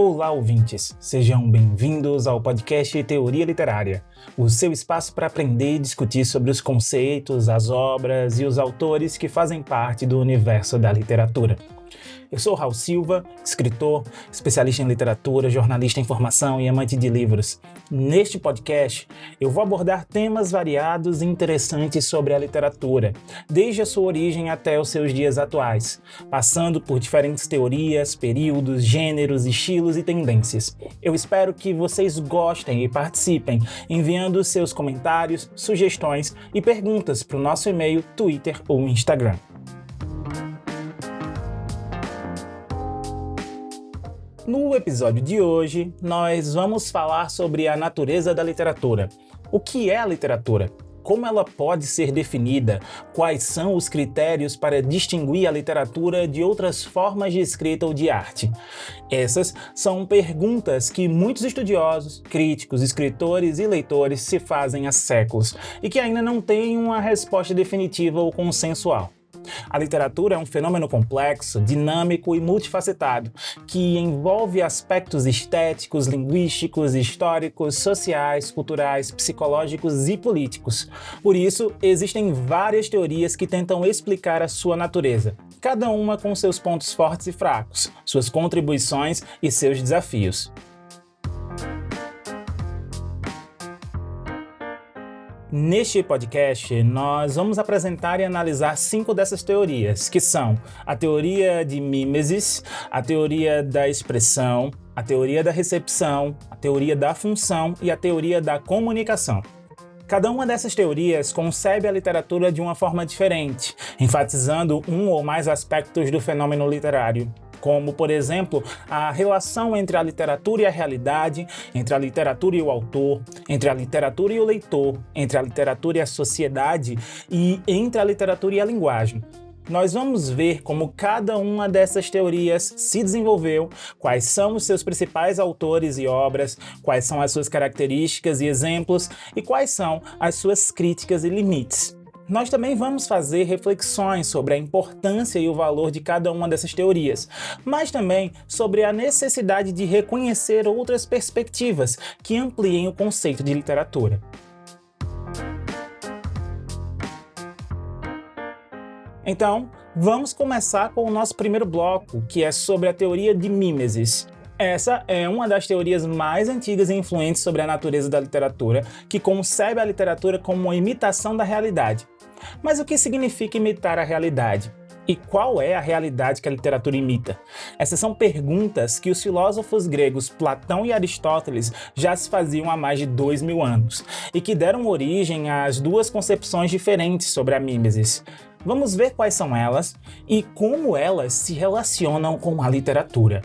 Olá, ouvintes! Sejam bem-vindos ao podcast Teoria Literária, o seu espaço para aprender e discutir sobre os conceitos, as obras e os autores que fazem parte do universo da literatura. Eu sou Raul Silva, escritor, especialista em literatura, jornalista em formação e amante de livros. Neste podcast, eu vou abordar temas variados e interessantes sobre a literatura, desde a sua origem até os seus dias atuais, passando por diferentes teorias, períodos, gêneros, estilos e tendências. Eu espero que vocês gostem e participem, enviando seus comentários, sugestões e perguntas para o nosso e-mail, Twitter ou Instagram. No episódio de hoje, nós vamos falar sobre a natureza da literatura. O que é a literatura? Como ela pode ser definida? Quais são os critérios para distinguir a literatura de outras formas de escrita ou de arte? Essas são perguntas que muitos estudiosos, críticos, escritores e leitores se fazem há séculos e que ainda não têm uma resposta definitiva ou consensual. A literatura é um fenômeno complexo, dinâmico e multifacetado, que envolve aspectos estéticos, linguísticos, históricos, sociais, culturais, psicológicos e políticos. Por isso, existem várias teorias que tentam explicar a sua natureza, cada uma com seus pontos fortes e fracos, suas contribuições e seus desafios. Neste podcast, nós vamos apresentar e analisar cinco dessas teorias, que são a teoria de mimesis, a teoria da expressão, a teoria da recepção, a teoria da função e a teoria da comunicação. Cada uma dessas teorias concebe a literatura de uma forma diferente, enfatizando um ou mais aspectos do fenômeno literário como, por exemplo, a relação entre a literatura e a realidade, entre a literatura e o autor, entre a literatura e o leitor, entre a literatura e a sociedade e entre a literatura e a linguagem. Nós vamos ver como cada uma dessas teorias se desenvolveu, quais são os seus principais autores e obras, quais são as suas características e exemplos e quais são as suas críticas e limites nós também vamos fazer reflexões sobre a importância e o valor de cada uma dessas teorias, mas também sobre a necessidade de reconhecer outras perspectivas que ampliem o conceito de literatura. Então, vamos começar com o nosso primeiro bloco, que é sobre a teoria de mimesis. Essa é uma das teorias mais antigas e influentes sobre a natureza da literatura, que concebe a literatura como uma imitação da realidade. Mas o que significa imitar a realidade? E qual é a realidade que a literatura imita? Essas são perguntas que os filósofos gregos Platão e Aristóteles já se faziam há mais de dois mil anos e que deram origem às duas concepções diferentes sobre a mimesis. Vamos ver quais são elas e como elas se relacionam com a literatura.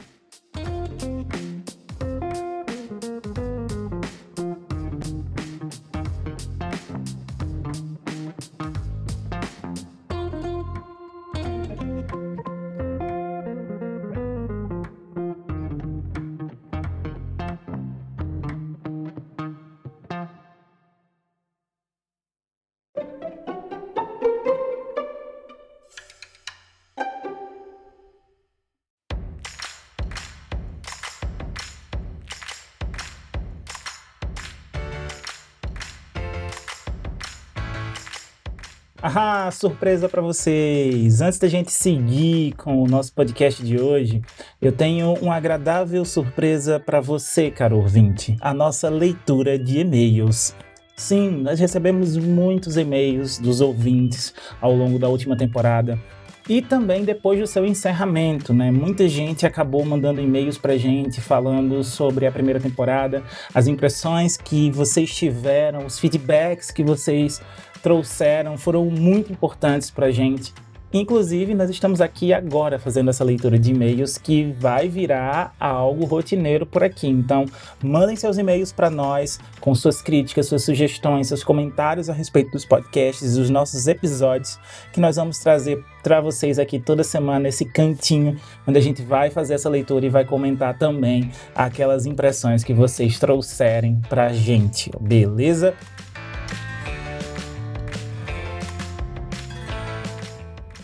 Ah, surpresa para vocês! Antes da gente seguir com o nosso podcast de hoje, eu tenho uma agradável surpresa para você, caro ouvinte: a nossa leitura de e-mails. Sim, nós recebemos muitos e-mails dos ouvintes ao longo da última temporada e também depois do seu encerramento, né? Muita gente acabou mandando e-mails pra gente falando sobre a primeira temporada, as impressões que vocês tiveram, os feedbacks que vocês trouxeram foram muito importantes para a gente. Inclusive, nós estamos aqui agora fazendo essa leitura de e-mails que vai virar algo rotineiro por aqui. Então, mandem seus e-mails para nós com suas críticas, suas sugestões, seus comentários a respeito dos podcasts, dos nossos episódios, que nós vamos trazer para vocês aqui toda semana esse cantinho onde a gente vai fazer essa leitura e vai comentar também aquelas impressões que vocês trouxerem para a gente, beleza?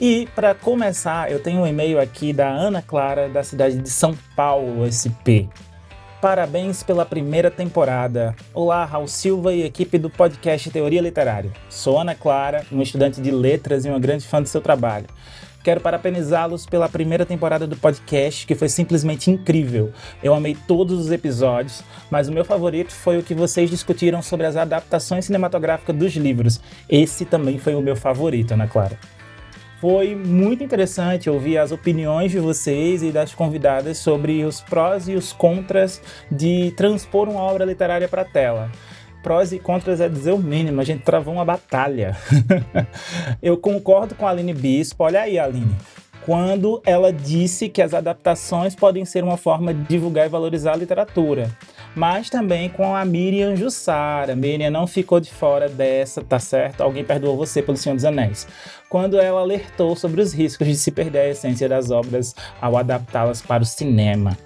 E para começar, eu tenho um e-mail aqui da Ana Clara, da cidade de São Paulo, SP. Parabéns pela primeira temporada. Olá, Raul Silva e equipe do podcast Teoria Literária. Sou Ana Clara, uma estudante de letras e uma grande fã do seu trabalho. Quero parabenizá-los pela primeira temporada do podcast, que foi simplesmente incrível. Eu amei todos os episódios, mas o meu favorito foi o que vocês discutiram sobre as adaptações cinematográficas dos livros. Esse também foi o meu favorito, Ana Clara. Foi muito interessante ouvir as opiniões de vocês e das convidadas sobre os prós e os contras de transpor uma obra literária para a tela. Prós e contras é dizer o mínimo, a gente travou uma batalha. Eu concordo com a Aline Bispo, olha aí, Aline quando ela disse que as adaptações podem ser uma forma de divulgar e valorizar a literatura mas também com a Miriam Jussara. Miriam não ficou de fora dessa, tá certo? Alguém perdoou você pelo Senhor dos Anéis. Quando ela alertou sobre os riscos de se perder a essência das obras ao adaptá-las para o cinema.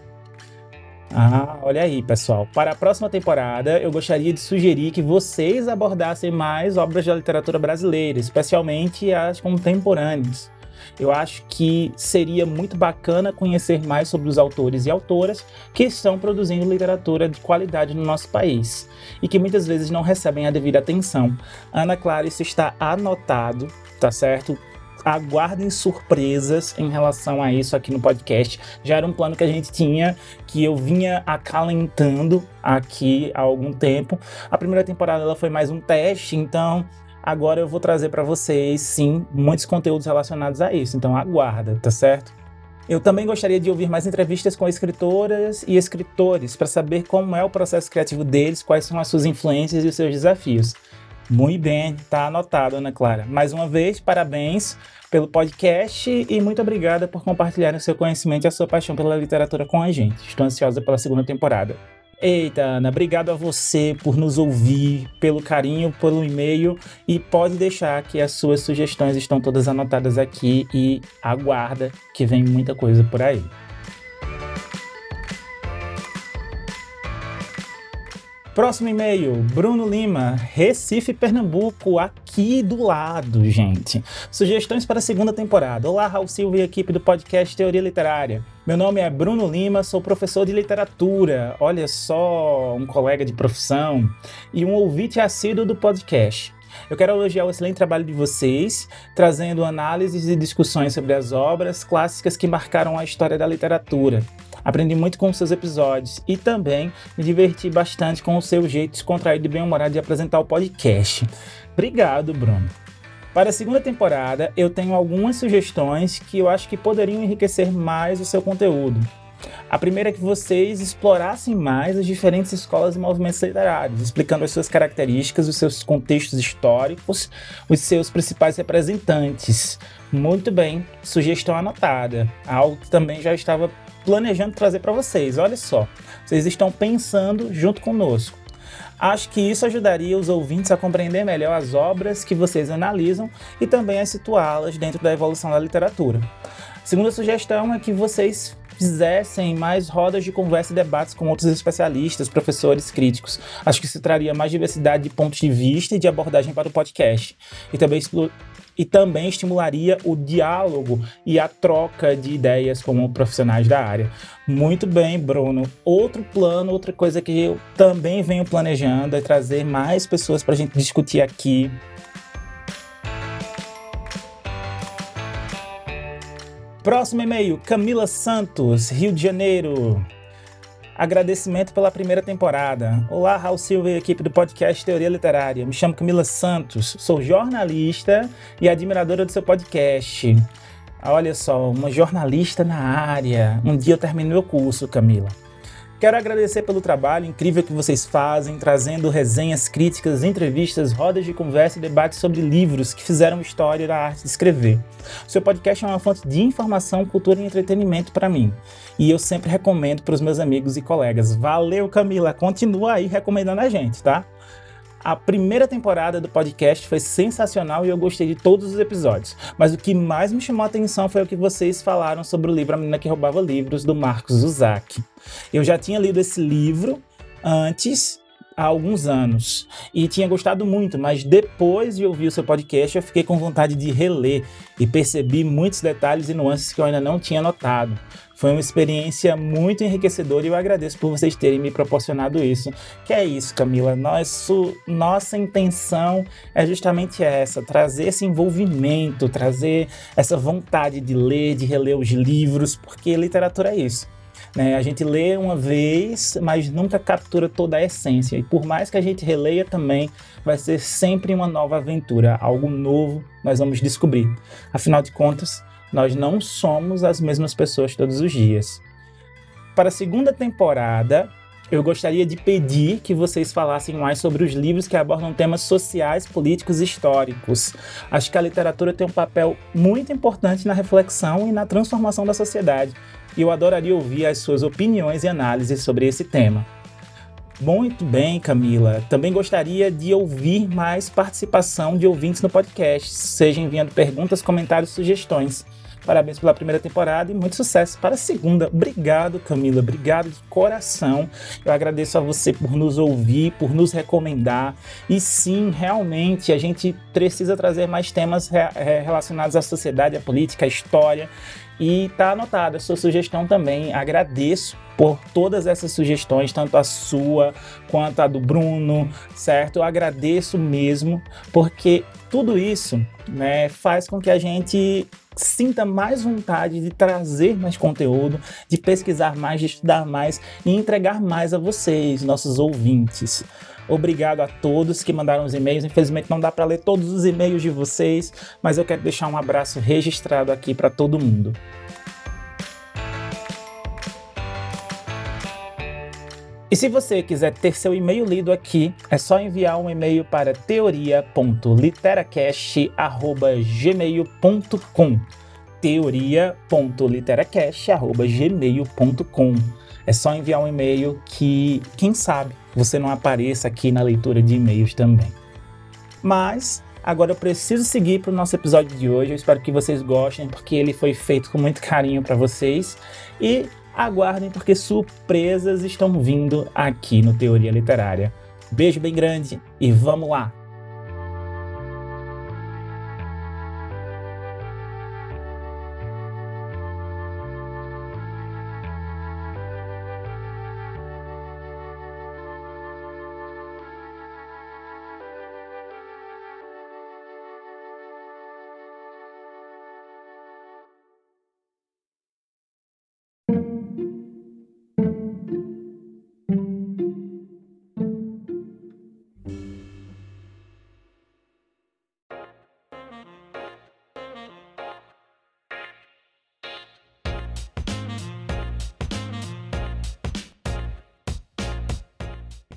Ah, olha aí, pessoal. Para a próxima temporada, eu gostaria de sugerir que vocês abordassem mais obras da literatura brasileira, especialmente as contemporâneas. Eu acho que seria muito bacana conhecer mais sobre os autores e autoras que estão produzindo literatura de qualidade no nosso país e que muitas vezes não recebem a devida atenção. Ana Clara, isso está anotado, tá certo? aguardem surpresas em relação a isso aqui no podcast. Já era um plano que a gente tinha, que eu vinha acalentando aqui há algum tempo. A primeira temporada ela foi mais um teste, então Agora eu vou trazer para vocês, sim, muitos conteúdos relacionados a isso. Então aguarda, tá certo? Eu também gostaria de ouvir mais entrevistas com escritoras e escritores para saber como é o processo criativo deles, quais são as suas influências e os seus desafios. Muito bem, tá anotado, Ana Clara. Mais uma vez, parabéns pelo podcast e muito obrigada por compartilhar o seu conhecimento e a sua paixão pela literatura com a gente. Estou ansiosa pela segunda temporada. Eita, Ana, obrigado a você por nos ouvir, pelo carinho, pelo e-mail e pode deixar que as suas sugestões estão todas anotadas aqui e aguarda que vem muita coisa por aí. Próximo e-mail, Bruno Lima, Recife, Pernambuco, aqui do lado, gente. Sugestões para a segunda temporada. Olá, Raul Silva e equipe do podcast Teoria Literária. Meu nome é Bruno Lima, sou professor de literatura. Olha só, um colega de profissão e um ouvinte assíduo do podcast. Eu quero elogiar o excelente trabalho de vocês, trazendo análises e discussões sobre as obras clássicas que marcaram a história da literatura. Aprendi muito com seus episódios e também me diverti bastante com o seu jeito descontraído e bem-humorado de apresentar o podcast. Obrigado, Bruno. Para a segunda temporada, eu tenho algumas sugestões que eu acho que poderiam enriquecer mais o seu conteúdo. A primeira é que vocês explorassem mais as diferentes escolas e movimentos literários, explicando as suas características, os seus contextos históricos, os seus principais representantes. Muito bem, sugestão anotada. Algo que também já estava planejando trazer para vocês. Olha só, vocês estão pensando junto conosco. Acho que isso ajudaria os ouvintes a compreender melhor as obras que vocês analisam e também a situá-las dentro da evolução da literatura. A segunda sugestão é que vocês fizessem mais rodas de conversa e debates com outros especialistas, professores, críticos. Acho que isso traria mais diversidade de pontos de vista e de abordagem para o podcast. E também e também estimularia o diálogo e a troca de ideias com profissionais da área. Muito bem, Bruno. Outro plano, outra coisa que eu também venho planejando é trazer mais pessoas para a gente discutir aqui. Próximo e-mail, Camila Santos, Rio de Janeiro. Agradecimento pela primeira temporada. Olá, Raul Silva e equipe do podcast Teoria Literária. Me chamo Camila Santos, sou jornalista e admiradora do seu podcast. Olha só, uma jornalista na área. Um dia eu terminei o curso, Camila. Quero agradecer pelo trabalho incrível que vocês fazem, trazendo resenhas, críticas, entrevistas, rodas de conversa e debates sobre livros que fizeram história da arte de escrever. O seu podcast é uma fonte de informação, cultura e entretenimento para mim. E eu sempre recomendo para os meus amigos e colegas. Valeu, Camila! Continua aí recomendando a gente, tá? A primeira temporada do podcast foi sensacional e eu gostei de todos os episódios. Mas o que mais me chamou a atenção foi o que vocês falaram sobre o livro A Menina que Roubava Livros, do Marcos Uzak. Eu já tinha lido esse livro antes há alguns anos e tinha gostado muito, mas depois de ouvir o seu podcast eu fiquei com vontade de reler e percebi muitos detalhes e nuances que eu ainda não tinha notado. Foi uma experiência muito enriquecedora e eu agradeço por vocês terem me proporcionado isso. Que é isso, Camila. Nosso, nossa intenção é justamente essa: trazer esse envolvimento, trazer essa vontade de ler, de reler os livros, porque literatura é isso. Né? A gente lê uma vez, mas nunca captura toda a essência. E por mais que a gente releia também, vai ser sempre uma nova aventura, algo novo nós vamos descobrir. Afinal de contas, nós não somos as mesmas pessoas todos os dias. Para a segunda temporada, eu gostaria de pedir que vocês falassem mais sobre os livros que abordam temas sociais, políticos e históricos. Acho que a literatura tem um papel muito importante na reflexão e na transformação da sociedade, e eu adoraria ouvir as suas opiniões e análises sobre esse tema. Muito bem, Camila. Também gostaria de ouvir mais participação de ouvintes no podcast, seja enviando perguntas, comentários, sugestões. Parabéns pela primeira temporada e muito sucesso para a segunda. Obrigado, Camila. Obrigado de coração. Eu agradeço a você por nos ouvir, por nos recomendar. E sim, realmente, a gente precisa trazer mais temas relacionados à sociedade, à política, à história. E tá anotada a sua sugestão também. Agradeço por todas essas sugestões, tanto a sua quanto a do Bruno, certo? Eu agradeço mesmo, porque tudo isso né, faz com que a gente sinta mais vontade de trazer mais conteúdo, de pesquisar mais, de estudar mais e entregar mais a vocês, nossos ouvintes. Obrigado a todos que mandaram os e-mails. Infelizmente não dá para ler todos os e-mails de vocês, mas eu quero deixar um abraço registrado aqui para todo mundo. E se você quiser ter seu e-mail lido aqui, é só enviar um e-mail para teoria.literacast.gmail.com teoria.literacast.gmail.com É só enviar um e-mail que, quem sabe, você não apareça aqui na leitura de e-mails também. Mas agora eu preciso seguir para o nosso episódio de hoje. Eu espero que vocês gostem, porque ele foi feito com muito carinho para vocês. E aguardem porque surpresas estão vindo aqui no Teoria Literária. Beijo bem grande e vamos lá!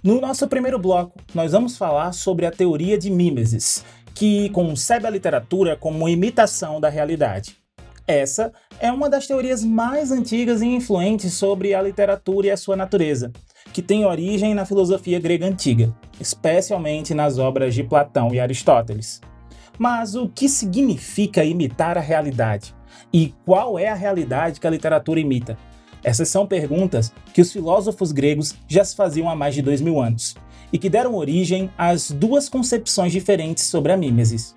No nosso primeiro bloco, nós vamos falar sobre a teoria de mimesis, que concebe a literatura como imitação da realidade. Essa é uma das teorias mais antigas e influentes sobre a literatura e a sua natureza, que tem origem na filosofia grega antiga, especialmente nas obras de Platão e Aristóteles. Mas o que significa imitar a realidade? E qual é a realidade que a literatura imita? Essas são perguntas que os filósofos gregos já se faziam há mais de dois mil anos e que deram origem às duas concepções diferentes sobre a mimesis.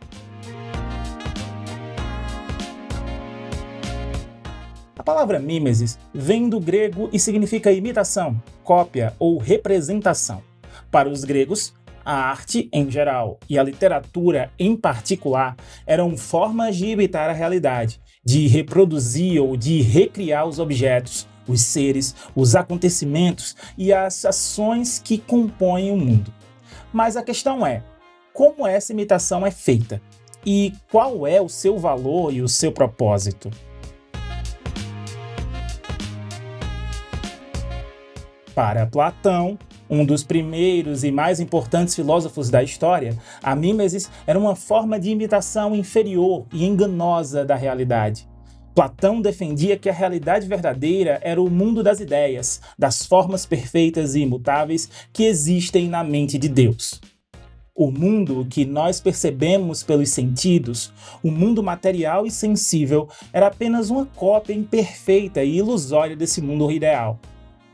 A palavra mimesis vem do grego e significa imitação, cópia ou representação. Para os gregos, a arte em geral e a literatura em particular eram formas de imitar a realidade, de reproduzir ou de recriar os objetos, os seres, os acontecimentos e as ações que compõem o mundo. Mas a questão é: como essa imitação é feita? E qual é o seu valor e o seu propósito? Para Platão, um dos primeiros e mais importantes filósofos da história, a mimesis era uma forma de imitação inferior e enganosa da realidade. Platão defendia que a realidade verdadeira era o mundo das ideias, das formas perfeitas e imutáveis que existem na mente de Deus. O mundo que nós percebemos pelos sentidos, o mundo material e sensível, era apenas uma cópia imperfeita e ilusória desse mundo ideal.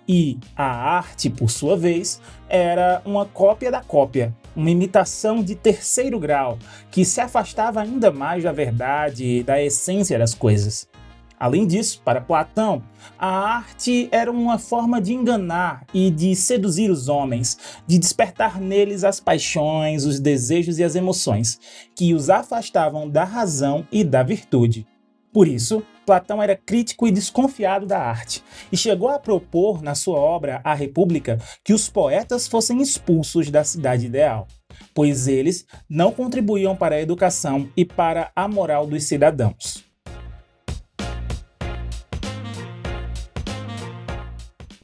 E a arte, por sua vez, era uma cópia da cópia, uma imitação de terceiro grau, que se afastava ainda mais da verdade e da essência das coisas. Além disso, para Platão, a arte era uma forma de enganar e de seduzir os homens, de despertar neles as paixões, os desejos e as emoções, que os afastavam da razão e da virtude. Por isso, Platão era crítico e desconfiado da arte, e chegou a propor na sua obra A República que os poetas fossem expulsos da cidade ideal, pois eles não contribuíam para a educação e para a moral dos cidadãos.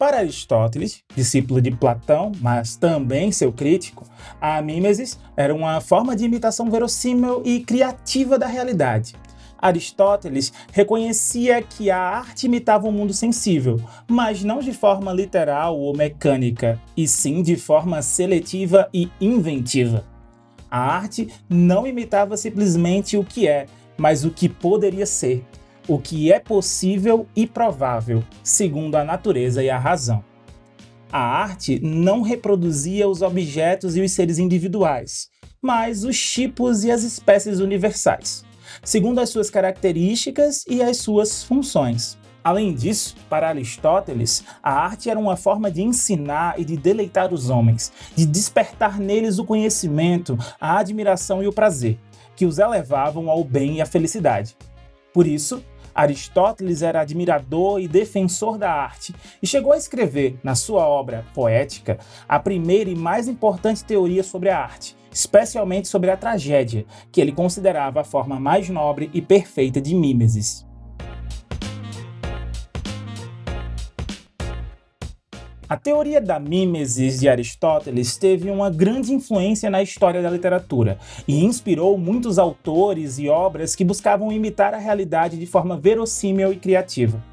Para Aristóteles, discípulo de Platão, mas também seu crítico, a mimesis era uma forma de imitação verossímil e criativa da realidade. Aristóteles reconhecia que a arte imitava o mundo sensível, mas não de forma literal ou mecânica, e sim de forma seletiva e inventiva. A arte não imitava simplesmente o que é, mas o que poderia ser, o que é possível e provável, segundo a natureza e a razão. A arte não reproduzia os objetos e os seres individuais, mas os tipos e as espécies universais, segundo as suas características e as suas funções. Além disso, para Aristóteles, a arte era uma forma de ensinar e de deleitar os homens, de despertar neles o conhecimento, a admiração e o prazer, que os elevavam ao bem e à felicidade. Por isso, Aristóteles era admirador e defensor da arte e chegou a escrever, na sua obra Poética, a primeira e mais importante teoria sobre a arte, especialmente sobre a tragédia, que ele considerava a forma mais nobre e perfeita de mimesis. A teoria da mimesis de Aristóteles teve uma grande influência na história da literatura e inspirou muitos autores e obras que buscavam imitar a realidade de forma verossímil e criativa.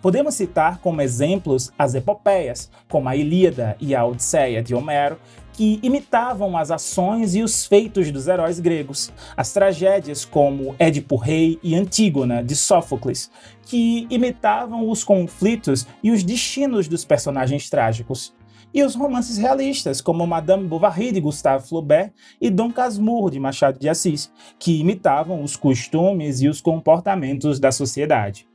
Podemos citar como exemplos as epopeias, como a Ilíada e a Odisseia de Homero, que imitavam as ações e os feitos dos heróis gregos, as tragédias como Édipo Rei e Antígona de Sófocles, que imitavam os conflitos e os destinos dos personagens trágicos, e os romances realistas, como Madame Bovary de Gustave Flaubert e Dom Casmurro de Machado de Assis, que imitavam os costumes e os comportamentos da sociedade.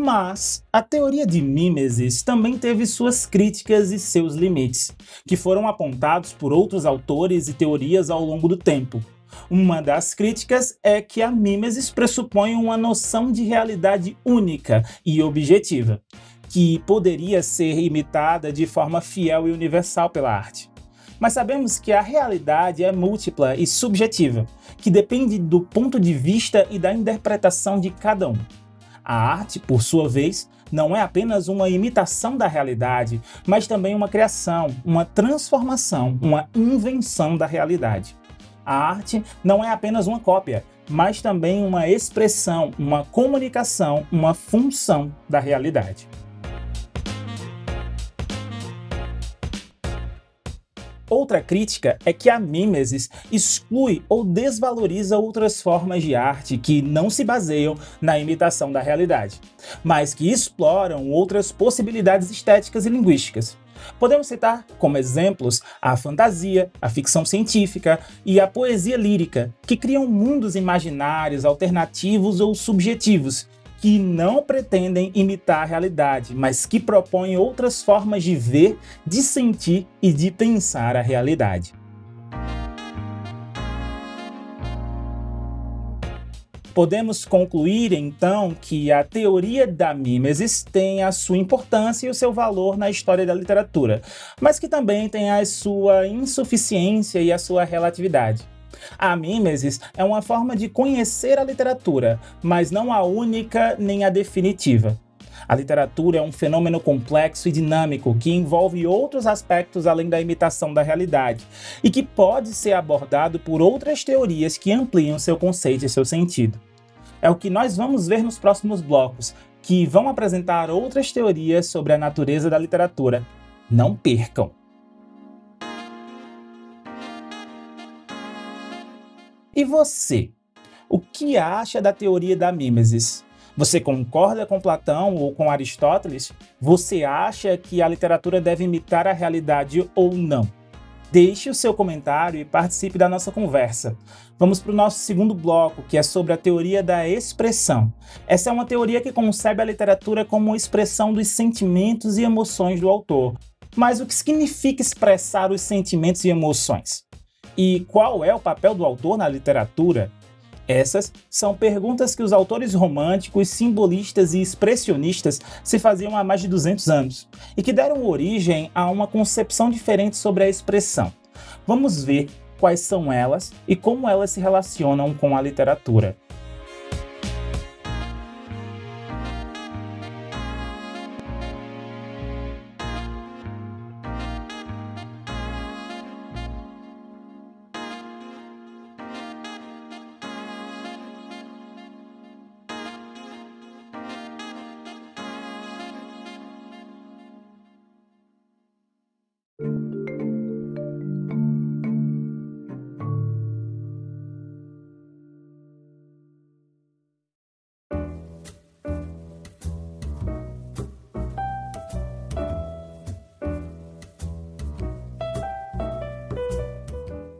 Mas a teoria de mimesis também teve suas críticas e seus limites, que foram apontados por outros autores e teorias ao longo do tempo. Uma das críticas é que a mimesis pressupõe uma noção de realidade única e objetiva, que poderia ser imitada de forma fiel e universal pela arte. Mas sabemos que a realidade é múltipla e subjetiva, que depende do ponto de vista e da interpretação de cada um. A arte, por sua vez, não é apenas uma imitação da realidade, mas também uma criação, uma transformação, uma invenção da realidade. A arte não é apenas uma cópia, mas também uma expressão, uma comunicação, uma função da realidade. Outra crítica é que a mimesis exclui ou desvaloriza outras formas de arte que não se baseiam na imitação da realidade, mas que exploram outras possibilidades estéticas e linguísticas. Podemos citar como exemplos a fantasia, a ficção científica e a poesia lírica, que criam mundos imaginários, alternativos ou subjetivos, que não pretendem imitar a realidade, mas que propõem outras formas de ver, de sentir e de pensar a realidade. Podemos concluir então que a teoria da mimesis tem a sua importância e o seu valor na história da literatura, mas que também tem a sua insuficiência e a sua relatividade. A mimesis é uma forma de conhecer a literatura, mas não a única nem a definitiva. A literatura é um fenômeno complexo e dinâmico que envolve outros aspectos além da imitação da realidade e que pode ser abordado por outras teorias que ampliam seu conceito e seu sentido. É o que nós vamos ver nos próximos blocos, que vão apresentar outras teorias sobre a natureza da literatura. Não percam! E você? O que acha da teoria da mimesis? Você concorda com Platão ou com Aristóteles? Você acha que a literatura deve imitar a realidade ou não? Deixe o seu comentário e participe da nossa conversa. Vamos para o nosso segundo bloco, que é sobre a teoria da expressão. Essa é uma teoria que concebe a literatura como expressão dos sentimentos e emoções do autor. Mas o que significa expressar os sentimentos e emoções? E qual é o papel do autor na literatura? Essas são perguntas que os autores românticos, simbolistas e expressionistas se faziam há mais de 200 anos e que deram origem a uma concepção diferente sobre a expressão. Vamos ver quais são elas e como elas se relacionam com a literatura.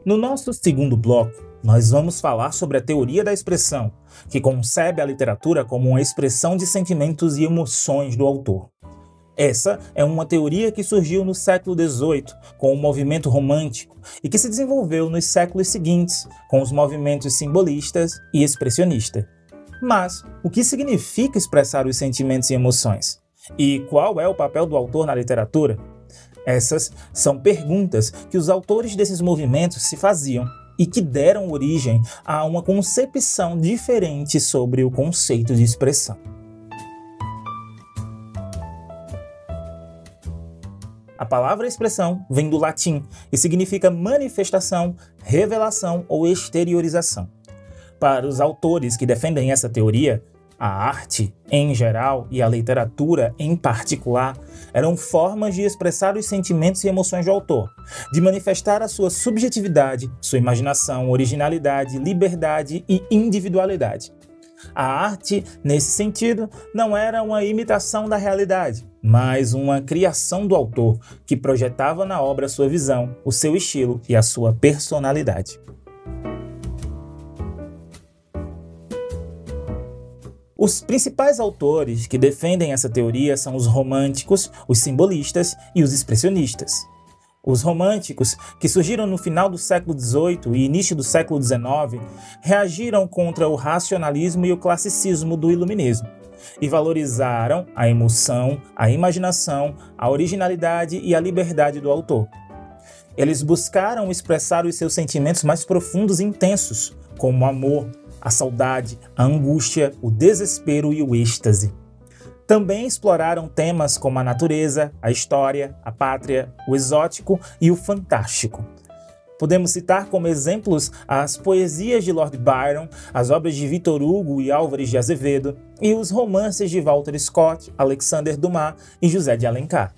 No nosso segundo bloco, nós vamos falar sobre a teoria da expressão, que concebe a literatura como uma expressão de sentimentos e emoções do autor. Essa é uma teoria que surgiu no século XVIII com o movimento romântico e que se desenvolveu nos séculos seguintes com os movimentos simbolistas e expressionista. Mas o que significa expressar os sentimentos e emoções? E qual é o papel do autor na literatura? Essas são perguntas que os autores desses movimentos se faziam e que deram origem a uma concepção diferente sobre o conceito de expressão. A palavra expressão vem do latim e significa manifestação, revelação ou exteriorização. Para os autores que defendem essa teoria, a arte, em geral, e a literatura, em particular, eram formas de expressar os sentimentos e emoções do autor, de manifestar a sua subjetividade, sua imaginação, originalidade, liberdade e individualidade. A arte, nesse sentido, não era uma imitação da realidade, mas uma criação do autor que projetava na obra sua visão, o seu estilo e a sua personalidade. Os principais autores que defendem essa teoria são os românticos, os simbolistas e os expressionistas. Os românticos, que surgiram no final do século XVIII e início do século XIX, reagiram contra o racionalismo e o classicismo do iluminismo e valorizaram a emoção, a imaginação, a originalidade e a liberdade do autor. Eles buscaram expressar os seus sentimentos mais profundos e intensos, como amor, a saudade, a angústia, o desespero e o êxtase. Também exploraram temas como a natureza, a história, a pátria, o exótico e o fantástico. Podemos citar como exemplos as poesias de Lord Byron, as obras de Victor Hugo e Álvares de Azevedo, e os romances de Walter Scott, Alexander Dumas e José de Alencar.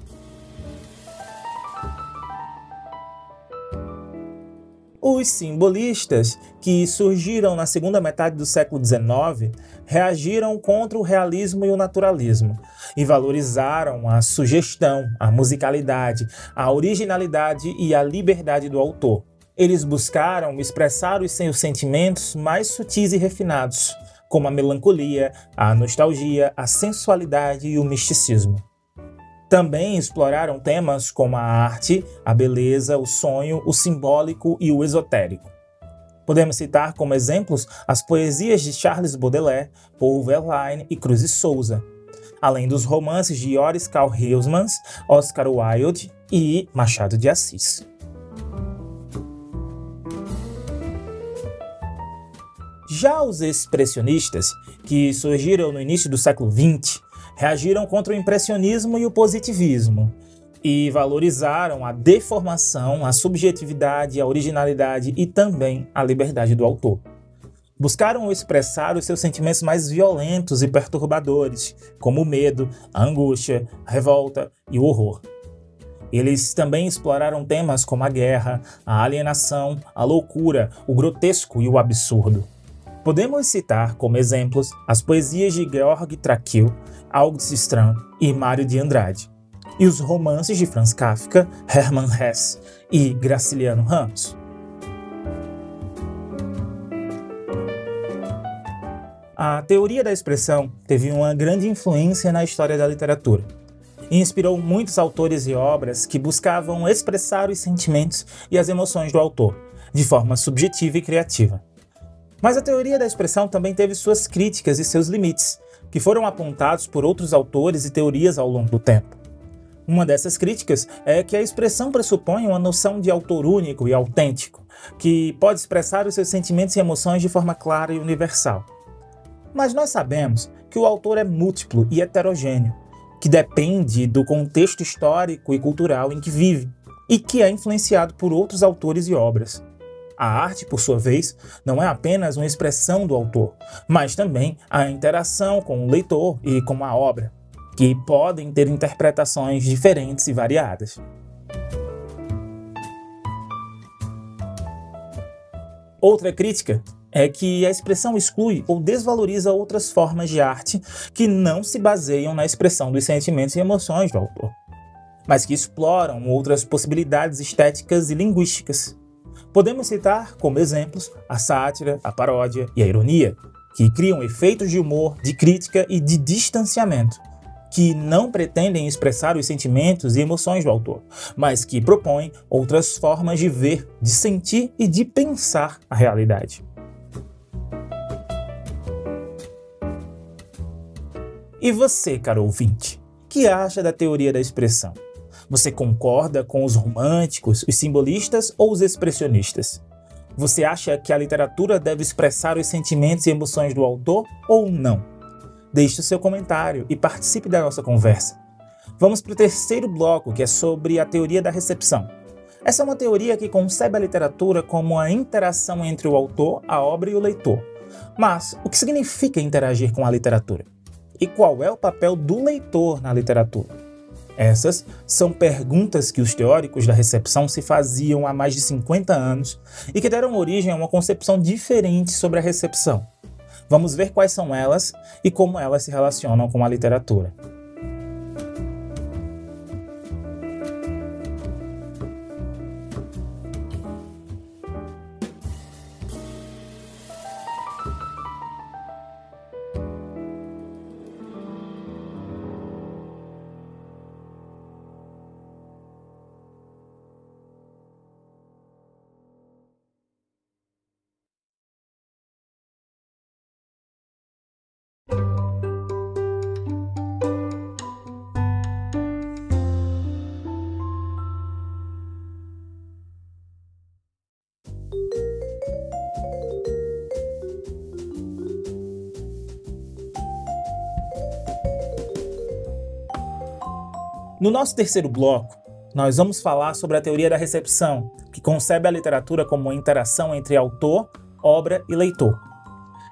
Os simbolistas, que surgiram na segunda metade do século XIX, reagiram contra o realismo e o naturalismo e valorizaram a sugestão, a musicalidade, a originalidade e a liberdade do autor. Eles buscaram expressar os seus sentimentos mais sutis e refinados, como a melancolia, a nostalgia, a sensualidade e o misticismo. Também exploraram temas como a arte, a beleza, o sonho, o simbólico e o esotérico. Podemos citar como exemplos as poesias de Charles Baudelaire, Paul Verlaine e Cruz Souza, além dos romances de Joris Karl Huysmans, Oscar Wilde e Machado de Assis. Já os expressionistas, que surgiram no início do século XX, reagiram contra o impressionismo e o positivismo e valorizaram a deformação, a subjetividade, a originalidade e também a liberdade do autor. Buscaram expressar os seus sentimentos mais violentos e perturbadores, como o medo, a angústia, a revolta e o horror. Eles também exploraram temas como a guerra, a alienação, a loucura, o grotesco e o absurdo. Podemos citar como exemplos as poesias de Georg Trakl, August Strand e Mário de Andrade, e os romances de Franz Kafka, Hermann Hesse e Graciliano Ramos. A teoria da expressão teve uma grande influência na história da literatura e inspirou muitos autores e obras que buscavam expressar os sentimentos e as emoções do autor, de forma subjetiva e criativa. Mas a teoria da expressão também teve suas críticas e seus limites, que foram apontados por outros autores e teorias ao longo do tempo. Uma dessas críticas é que a expressão pressupõe uma noção de autor único e autêntico, que pode expressar os seus sentimentos e emoções de forma clara e universal. Mas nós sabemos que o autor é múltiplo e heterogêneo, que depende do contexto histórico e cultural em que vive, e que é influenciado por outros autores e obras. A arte, por sua vez, não é apenas uma expressão do autor, mas também a interação com o leitor e com a obra, que podem ter interpretações diferentes e variadas. Outra crítica é que a expressão exclui ou desvaloriza outras formas de arte que não se baseiam na expressão dos sentimentos e emoções do autor, mas que exploram outras possibilidades estéticas e linguísticas, Podemos citar como exemplos a sátira, a paródia e a ironia, que criam efeitos de humor, de crítica e de distanciamento, que não pretendem expressar os sentimentos e emoções do autor, mas que propõem outras formas de ver, de sentir e de pensar a realidade. E você, caro ouvinte, que acha da teoria da expressão? Você concorda com os românticos, os simbolistas ou os expressionistas? Você acha que a literatura deve expressar os sentimentos e emoções do autor ou não? Deixe o seu comentário e participe da nossa conversa. Vamos para o terceiro bloco, que é sobre a teoria da recepção. Essa é uma teoria que concebe a literatura como a interação entre o autor, a obra e o leitor. Mas o que significa interagir com a literatura? E qual é o papel do leitor na literatura? Essas são perguntas que os teóricos da recepção se faziam há mais de 50 anos e que deram origem a uma concepção diferente sobre a recepção. Vamos ver quais são elas e como elas se relacionam com a literatura. No nosso terceiro bloco, nós vamos falar sobre a teoria da recepção, que concebe a literatura como uma interação entre autor, obra e leitor.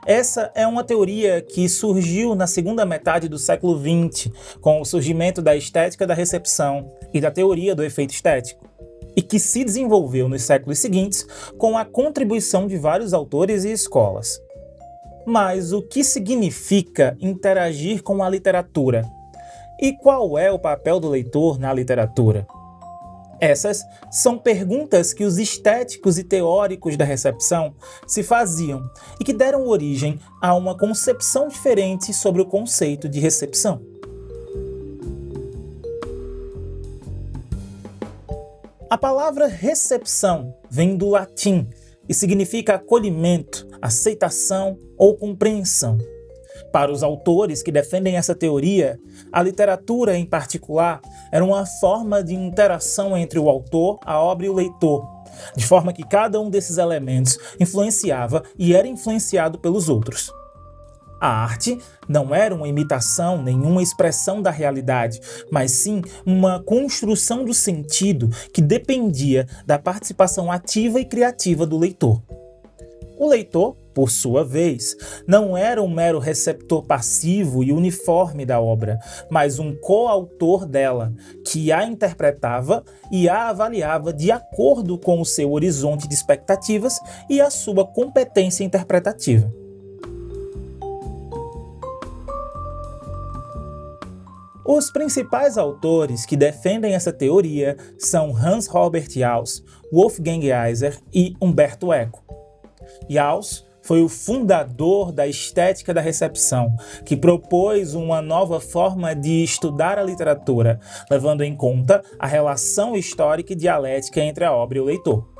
Essa é uma teoria que surgiu na segunda metade do século XX, com o surgimento da estética da recepção e da teoria do efeito estético, e que se desenvolveu nos séculos seguintes com a contribuição de vários autores e escolas. Mas o que significa interagir com a literatura? E qual é o papel do leitor na literatura? Essas são perguntas que os estéticos e teóricos da recepção se faziam e que deram origem a uma concepção diferente sobre o conceito de recepção. A palavra recepção vem do latim e significa acolhimento, aceitação ou compreensão. Para os autores que defendem essa teoria, a literatura em particular era uma forma de interação entre o autor, a obra e o leitor, de forma que cada um desses elementos influenciava e era influenciado pelos outros. A arte não era uma imitação, nenhuma expressão da realidade, mas sim uma construção do sentido que dependia da participação ativa e criativa do leitor. O leitor, por sua vez, não era um mero receptor passivo e uniforme da obra, mas um coautor dela, que a interpretava e a avaliava de acordo com o seu horizonte de expectativas e a sua competência interpretativa. Os principais autores que defendem essa teoria são Hans Robert Jauss, Wolfgang Eiser e Humberto Eco. Jauss foi o fundador da estética da recepção, que propôs uma nova forma de estudar a literatura, levando em conta a relação histórica e dialética entre a obra e o leitor.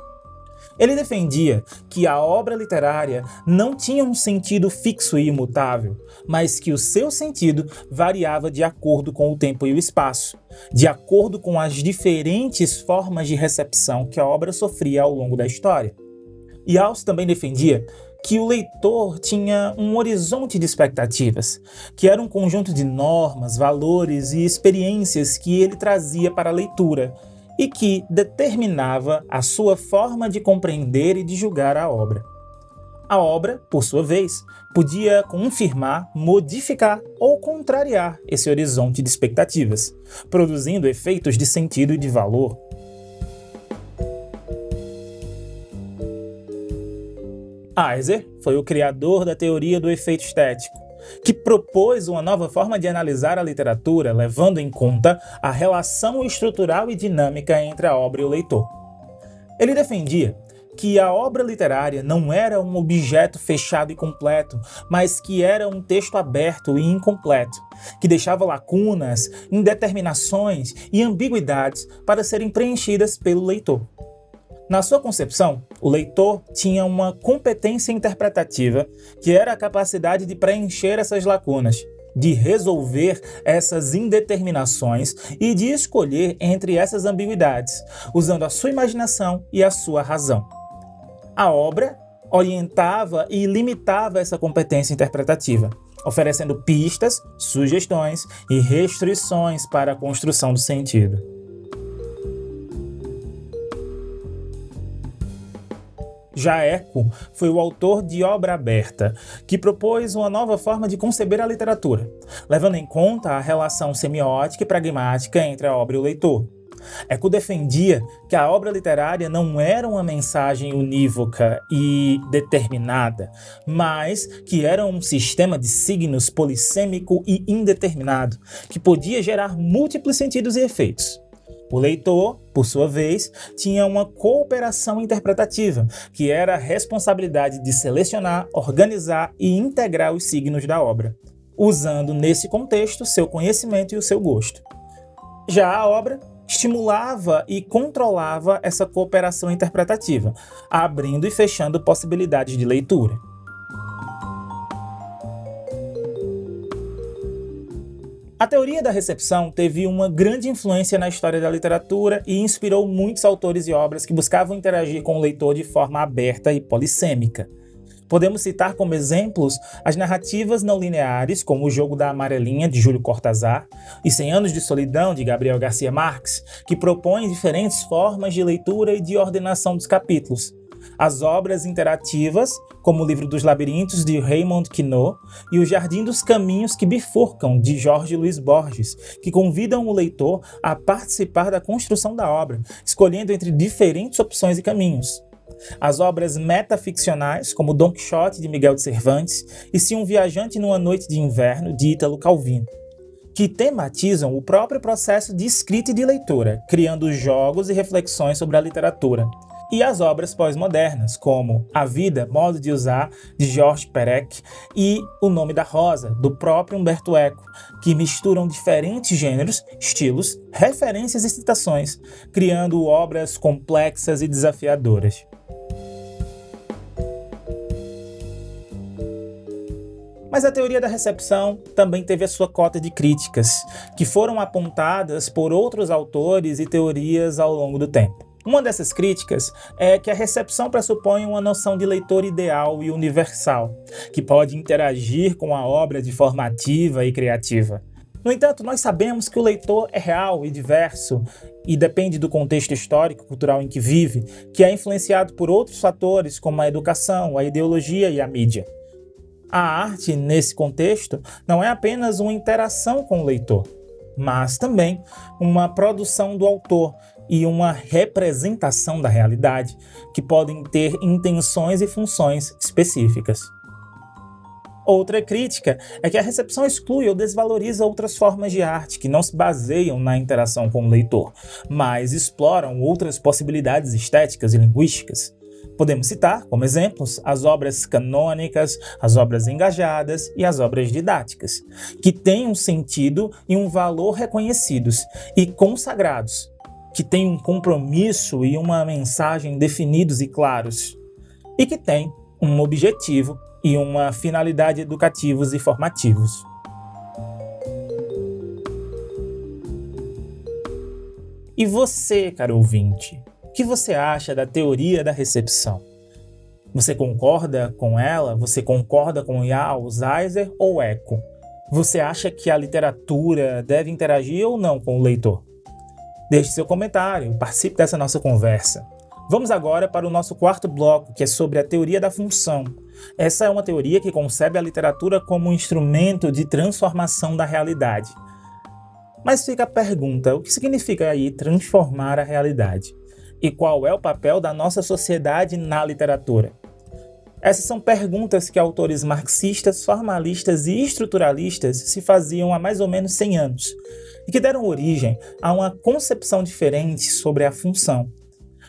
Ele defendia que a obra literária não tinha um sentido fixo e imutável, mas que o seu sentido variava de acordo com o tempo e o espaço, de acordo com as diferentes formas de recepção que a obra sofria ao longo da história. E Alce também defendia que o leitor tinha um horizonte de expectativas, que era um conjunto de normas, valores e experiências que ele trazia para a leitura e que determinava a sua forma de compreender e de julgar a obra. A obra, por sua vez, podia confirmar, modificar ou contrariar esse horizonte de expectativas, produzindo efeitos de sentido e de valor Heiser foi o criador da teoria do efeito estético, que propôs uma nova forma de analisar a literatura, levando em conta a relação estrutural e dinâmica entre a obra e o leitor. Ele defendia que a obra literária não era um objeto fechado e completo, mas que era um texto aberto e incompleto, que deixava lacunas, indeterminações e ambiguidades para serem preenchidas pelo leitor. Na sua concepção, o leitor tinha uma competência interpretativa que era a capacidade de preencher essas lacunas, de resolver essas indeterminações e de escolher entre essas ambiguidades, usando a sua imaginação e a sua razão. A obra orientava e limitava essa competência interpretativa, oferecendo pistas, sugestões e restrições para a construção do sentido. Já Eco foi o autor de Obra Aberta, que propôs uma nova forma de conceber a literatura, levando em conta a relação semiótica e pragmática entre a obra e o leitor. Eco defendia que a obra literária não era uma mensagem unívoca e determinada, mas que era um sistema de signos polissêmico e indeterminado, que podia gerar múltiplos sentidos e efeitos. O leitor, por sua vez, tinha uma cooperação interpretativa, que era a responsabilidade de selecionar, organizar e integrar os signos da obra, usando nesse contexto seu conhecimento e o seu gosto. Já a obra estimulava e controlava essa cooperação interpretativa, abrindo e fechando possibilidades de leitura. A teoria da recepção teve uma grande influência na história da literatura e inspirou muitos autores e obras que buscavam interagir com o leitor de forma aberta e polissêmica. Podemos citar como exemplos as narrativas não lineares, como O Jogo da Amarelinha, de Júlio Cortázar, e Cem Anos de Solidão, de Gabriel Garcia Marques, que propõem diferentes formas de leitura e de ordenação dos capítulos, as obras interativas, como o Livro dos Labirintos, de Raymond Queneau, e O Jardim dos Caminhos que Bifurcam, de Jorge Luiz Borges, que convidam o leitor a participar da construção da obra, escolhendo entre diferentes opções e caminhos. As obras metaficcionais, como Don Quixote, de Miguel de Cervantes, e Se um Viajante numa Noite de Inverno, de Ítalo Calvino que tematizam o próprio processo de escrita e de leitura, criando jogos e reflexões sobre a literatura e as obras pós-modernas, como A Vida, Modo de Usar, de Georges Perec, e O Nome da Rosa, do próprio Humberto Eco, que misturam diferentes gêneros, estilos, referências e citações, criando obras complexas e desafiadoras. Mas a teoria da recepção também teve a sua cota de críticas, que foram apontadas por outros autores e teorias ao longo do tempo. Uma dessas críticas é que a recepção pressupõe uma noção de leitor ideal e universal, que pode interagir com a obra de forma ativa e criativa. No entanto, nós sabemos que o leitor é real e diverso e depende do contexto histórico cultural em que vive, que é influenciado por outros fatores como a educação, a ideologia e a mídia. A arte, nesse contexto, não é apenas uma interação com o leitor, mas também uma produção do autor e uma representação da realidade, que podem ter intenções e funções específicas. Outra crítica é que a recepção exclui ou desvaloriza outras formas de arte que não se baseiam na interação com o leitor, mas exploram outras possibilidades estéticas e linguísticas. Podemos citar, como exemplos, as obras canônicas, as obras engajadas e as obras didáticas, que têm um sentido e um valor reconhecidos e consagrados, que têm um compromisso e uma mensagem definidos e claros, e que têm um objetivo e uma finalidade educativos e formativos. E você, caro ouvinte, o que você acha da teoria da recepção? Você concorda com ela? Você concorda com Yao, Zeiser ou Eco? Você acha que a literatura deve interagir ou não com o leitor? Deixe seu comentário, participe dessa nossa conversa. Vamos agora para o nosso quarto bloco, que é sobre a teoria da função. Essa é uma teoria que concebe a literatura como um instrumento de transformação da realidade. Mas fica a pergunta: o que significa aí transformar a realidade? E qual é o papel da nossa sociedade na literatura? Essas são perguntas que autores marxistas, formalistas e estruturalistas se faziam há mais ou menos 100 anos e que deram origem a uma concepção diferente sobre a função.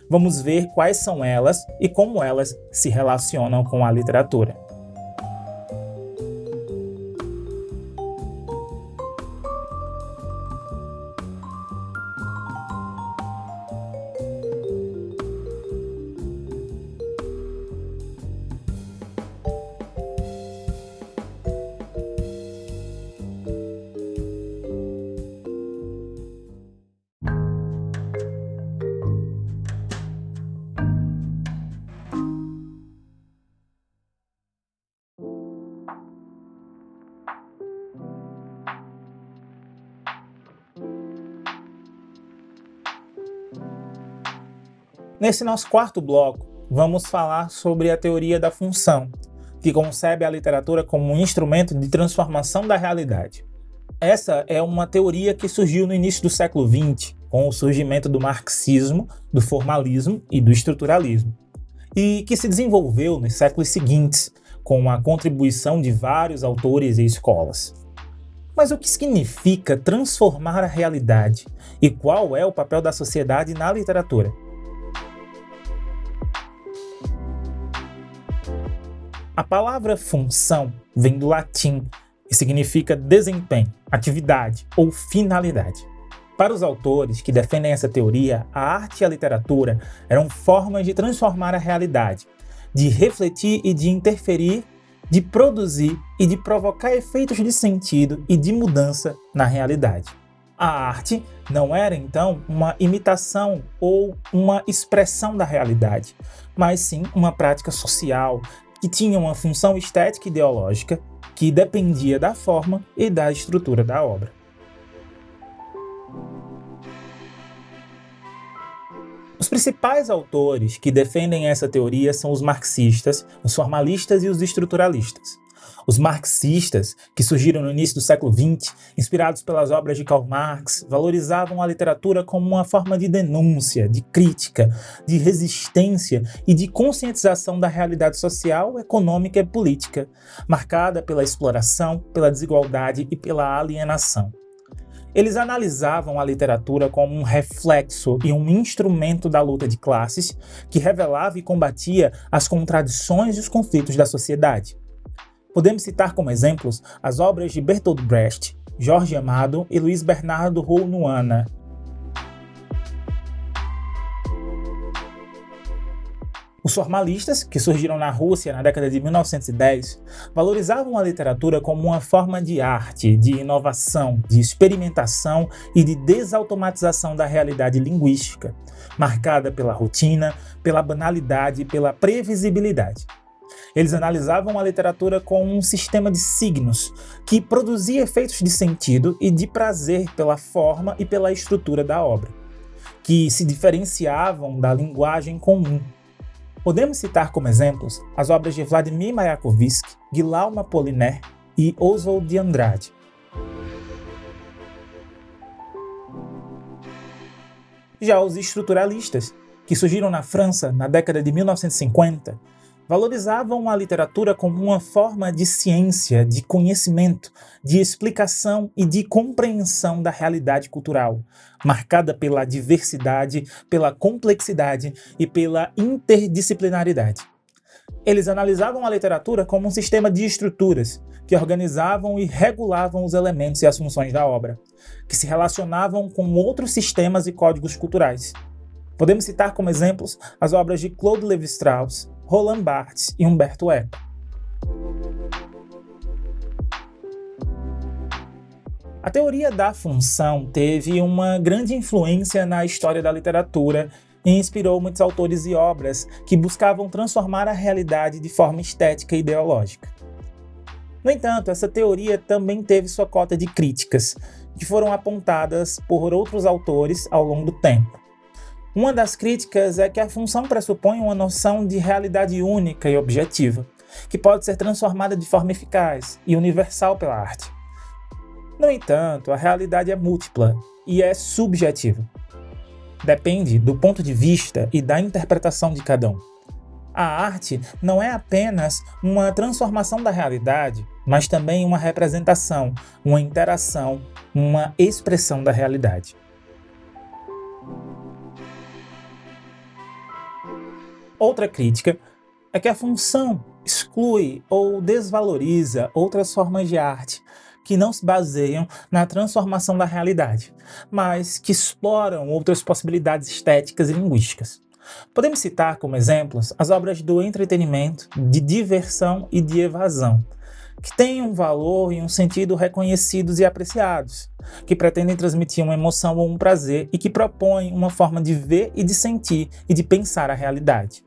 Vamos ver quais são elas e como elas se relacionam com a literatura. Nesse nosso quarto bloco, vamos falar sobre a teoria da função, que concebe a literatura como um instrumento de transformação da realidade. Essa é uma teoria que surgiu no início do século XX, com o surgimento do marxismo, do formalismo e do estruturalismo, e que se desenvolveu nos séculos seguintes, com a contribuição de vários autores e escolas. Mas o que significa transformar a realidade e qual é o papel da sociedade na literatura? A palavra função vem do latim e significa desempenho, atividade ou finalidade. Para os autores que defendem essa teoria, a arte e a literatura eram formas de transformar a realidade, de refletir e de interferir, de produzir e de provocar efeitos de sentido e de mudança na realidade. A arte não era então uma imitação ou uma expressão da realidade, mas sim uma prática social que tinha uma função estética e ideológica que dependia da forma e da estrutura da obra. Os principais autores que defendem essa teoria são os marxistas, os formalistas e os estruturalistas. Os marxistas, que surgiram no início do século XX, inspirados pelas obras de Karl Marx, valorizavam a literatura como uma forma de denúncia, de crítica, de resistência e de conscientização da realidade social, econômica e política, marcada pela exploração, pela desigualdade e pela alienação. Eles analisavam a literatura como um reflexo e um instrumento da luta de classes que revelava e combatia as contradições e os conflitos da sociedade. Podemos citar como exemplos as obras de Bertolt Brecht, Jorge Amado e Luiz Bernardo Rounuana. Os formalistas, que surgiram na Rússia na década de 1910, valorizavam a literatura como uma forma de arte, de inovação, de experimentação e de desautomatização da realidade linguística, marcada pela rotina, pela banalidade e pela previsibilidade. Eles analisavam a literatura como um sistema de signos que produzia efeitos de sentido e de prazer pela forma e pela estrutura da obra, que se diferenciavam da linguagem comum. Podemos citar como exemplos as obras de Vladimir Mayakovsky, Guilherme Apollinaire e Oswald de Andrade. Já os estruturalistas, que surgiram na França na década de 1950, valorizavam a literatura como uma forma de ciência, de conhecimento, de explicação e de compreensão da realidade cultural, marcada pela diversidade, pela complexidade e pela interdisciplinaridade. Eles analisavam a literatura como um sistema de estruturas que organizavam e regulavam os elementos e as funções da obra, que se relacionavam com outros sistemas e códigos culturais. Podemos citar como exemplos as obras de Claude Lévi-Strauss, Roland Barthes e Humberto Eco. A teoria da função teve uma grande influência na história da literatura e inspirou muitos autores e obras que buscavam transformar a realidade de forma estética e ideológica. No entanto, essa teoria também teve sua cota de críticas, que foram apontadas por outros autores ao longo do tempo. Uma das críticas é que a função pressupõe uma noção de realidade única e objetiva, que pode ser transformada de forma eficaz e universal pela arte. No entanto, a realidade é múltipla e é subjetiva. Depende do ponto de vista e da interpretação de cada um. A arte não é apenas uma transformação da realidade, mas também uma representação, uma interação, uma expressão da realidade. Outra crítica é que a função exclui ou desvaloriza outras formas de arte que não se baseiam na transformação da realidade, mas que exploram outras possibilidades estéticas e linguísticas. Podemos citar como exemplos as obras do entretenimento, de diversão e de evasão, que têm um valor e um sentido reconhecidos e apreciados, que pretendem transmitir uma emoção ou um prazer e que propõem uma forma de ver e de sentir e de pensar a realidade.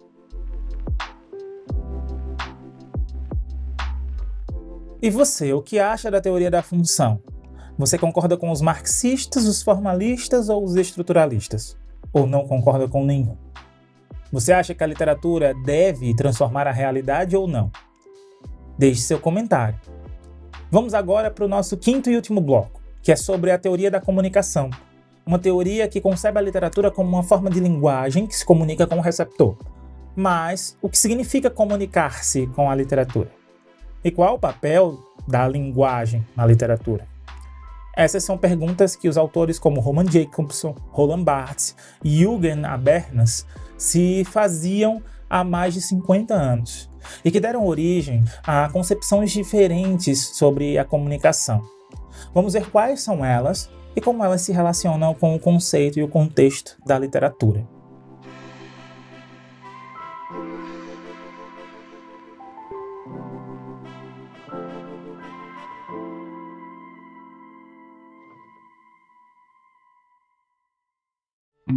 E você, o que acha da teoria da função? Você concorda com os marxistas, os formalistas ou os estruturalistas? Ou não concorda com nenhum? Você acha que a literatura deve transformar a realidade ou não? Deixe seu comentário. Vamos agora para o nosso quinto e último bloco, que é sobre a teoria da comunicação. Uma teoria que concebe a literatura como uma forma de linguagem que se comunica com o receptor. Mas o que significa comunicar-se com a literatura? E qual o papel da linguagem na literatura? Essas são perguntas que os autores como Roman Jacobson, Roland Barthes e Jürgen Habermas se faziam há mais de 50 anos e que deram origem a concepções diferentes sobre a comunicação. Vamos ver quais são elas e como elas se relacionam com o conceito e o contexto da literatura. No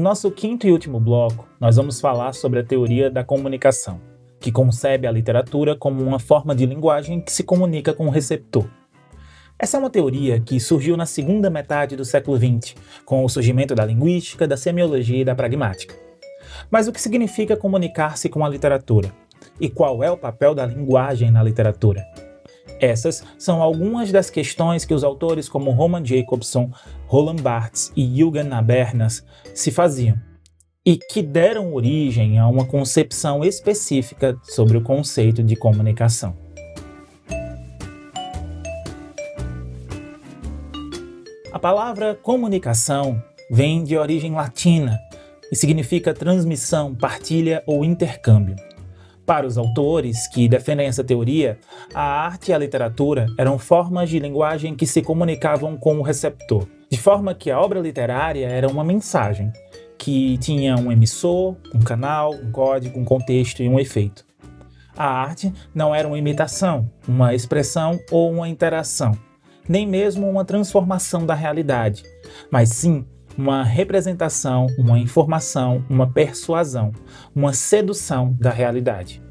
nosso quinto e último bloco, nós vamos falar sobre a teoria da comunicação, que concebe a literatura como uma forma de linguagem que se comunica com o receptor. Essa é uma teoria que surgiu na segunda metade do século XX, com o surgimento da linguística, da semiologia e da pragmática. Mas o que significa comunicar-se com a literatura? E qual é o papel da linguagem na literatura? Essas são algumas das questões que os autores como Roman Jacobson, Roland Barthes e Jürgen Habermas se faziam e que deram origem a uma concepção específica sobre o conceito de comunicação. Palavra comunicação vem de origem latina e significa transmissão, partilha ou intercâmbio. Para os autores que defendem essa teoria, a arte e a literatura eram formas de linguagem que se comunicavam com o receptor, de forma que a obra literária era uma mensagem, que tinha um emissor, um canal, um código, um contexto e um efeito. A arte não era uma imitação, uma expressão ou uma interação, nem mesmo uma transformação da realidade, mas sim uma representação, uma informação, uma persuasão, uma sedução da realidade.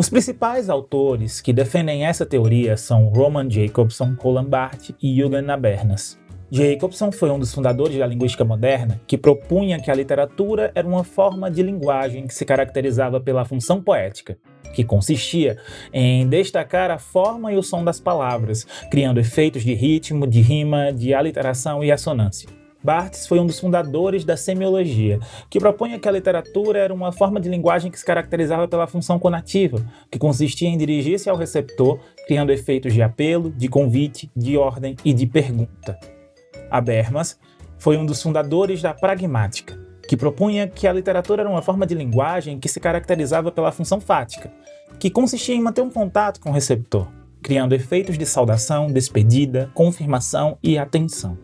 Os principais autores que defendem essa teoria são Roman Jacobson, Roland Barthes e Jürgen Habermas. Jacobson foi um dos fundadores da linguística moderna, que propunha que a literatura era uma forma de linguagem que se caracterizava pela função poética, que consistia em destacar a forma e o som das palavras, criando efeitos de ritmo, de rima, de aliteração e assonância. Barthes foi um dos fundadores da semiologia, que propunha que a literatura era uma forma de linguagem que se caracterizava pela função conativa, que consistia em dirigir-se ao receptor, criando efeitos de apelo, de convite, de ordem e de pergunta. Habermas foi um dos fundadores da pragmática, que propunha que a literatura era uma forma de linguagem que se caracterizava pela função fática, que consistia em manter um contato com o receptor, criando efeitos de saudação, despedida, confirmação e atenção.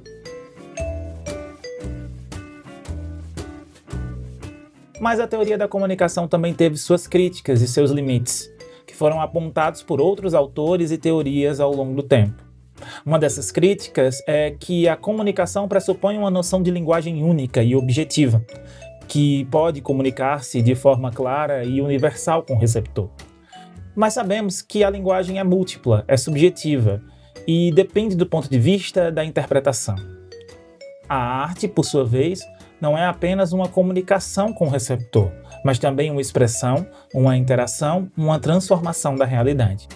Mas a teoria da comunicação também teve suas críticas e seus limites, que foram apontados por outros autores e teorias ao longo do tempo. Uma dessas críticas é que a comunicação pressupõe uma noção de linguagem única e objetiva, que pode comunicar-se de forma clara e universal com o receptor. Mas sabemos que a linguagem é múltipla, é subjetiva e depende do ponto de vista da interpretação. A arte, por sua vez, não é apenas uma comunicação com o receptor, mas também uma expressão, uma interação, uma transformação da realidade.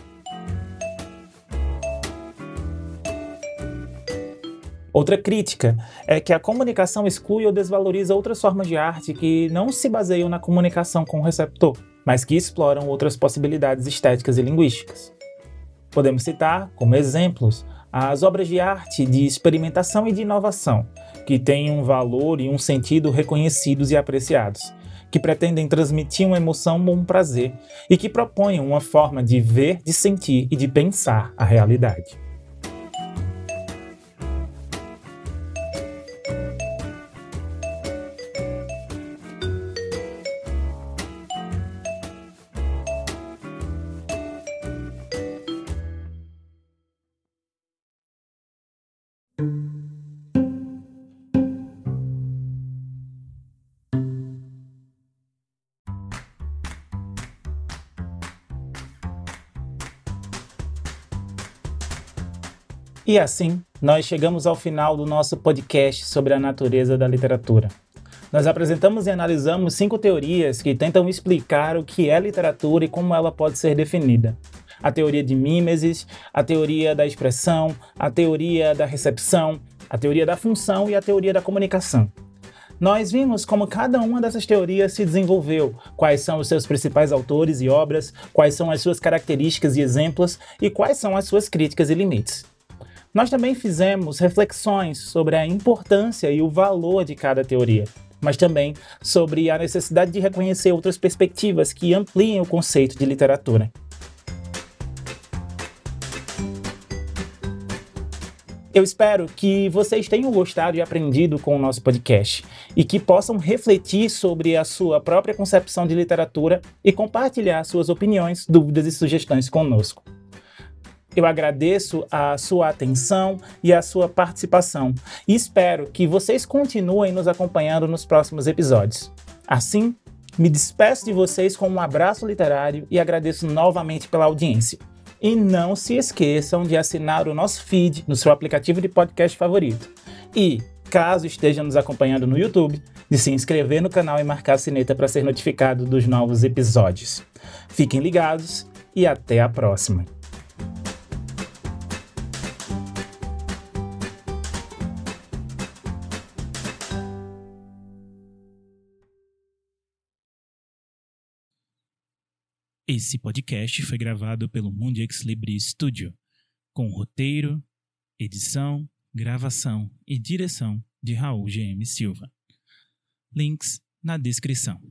Outra crítica é que a comunicação exclui ou desvaloriza outras formas de arte que não se baseiam na comunicação com o receptor, mas que exploram outras possibilidades estéticas e linguísticas. Podemos citar, como exemplos, as obras de arte de experimentação e de inovação, que têm um valor e um sentido reconhecidos e apreciados, que pretendem transmitir uma emoção ou um prazer e que propõem uma forma de ver, de sentir e de pensar a realidade. E assim, nós chegamos ao final do nosso podcast sobre a natureza da literatura. Nós apresentamos e analisamos cinco teorias que tentam explicar o que é literatura e como ela pode ser definida. A teoria de mimesis, a teoria da expressão, a teoria da recepção, a teoria da função e a teoria da comunicação. Nós vimos como cada uma dessas teorias se desenvolveu, quais são os seus principais autores e obras, quais são as suas características e exemplos e quais são as suas críticas e limites. Nós também fizemos reflexões sobre a importância e o valor de cada teoria, mas também sobre a necessidade de reconhecer outras perspectivas que ampliem o conceito de literatura. Eu espero que vocês tenham gostado e aprendido com o nosso podcast e que possam refletir sobre a sua própria concepção de literatura e compartilhar suas opiniões, dúvidas e sugestões conosco. Eu agradeço a sua atenção e a sua participação e espero que vocês continuem nos acompanhando nos próximos episódios. Assim, me despeço de vocês com um abraço literário e agradeço novamente pela audiência. E não se esqueçam de assinar o nosso feed no seu aplicativo de podcast favorito. E, caso esteja nos acompanhando no YouTube, de se inscrever no canal e marcar a sineta para ser notificado dos novos episódios. Fiquem ligados e até a próxima! Esse podcast foi gravado pelo Mundix Libri Studio, com roteiro, edição, gravação e direção de Raul GM Silva. Links na descrição.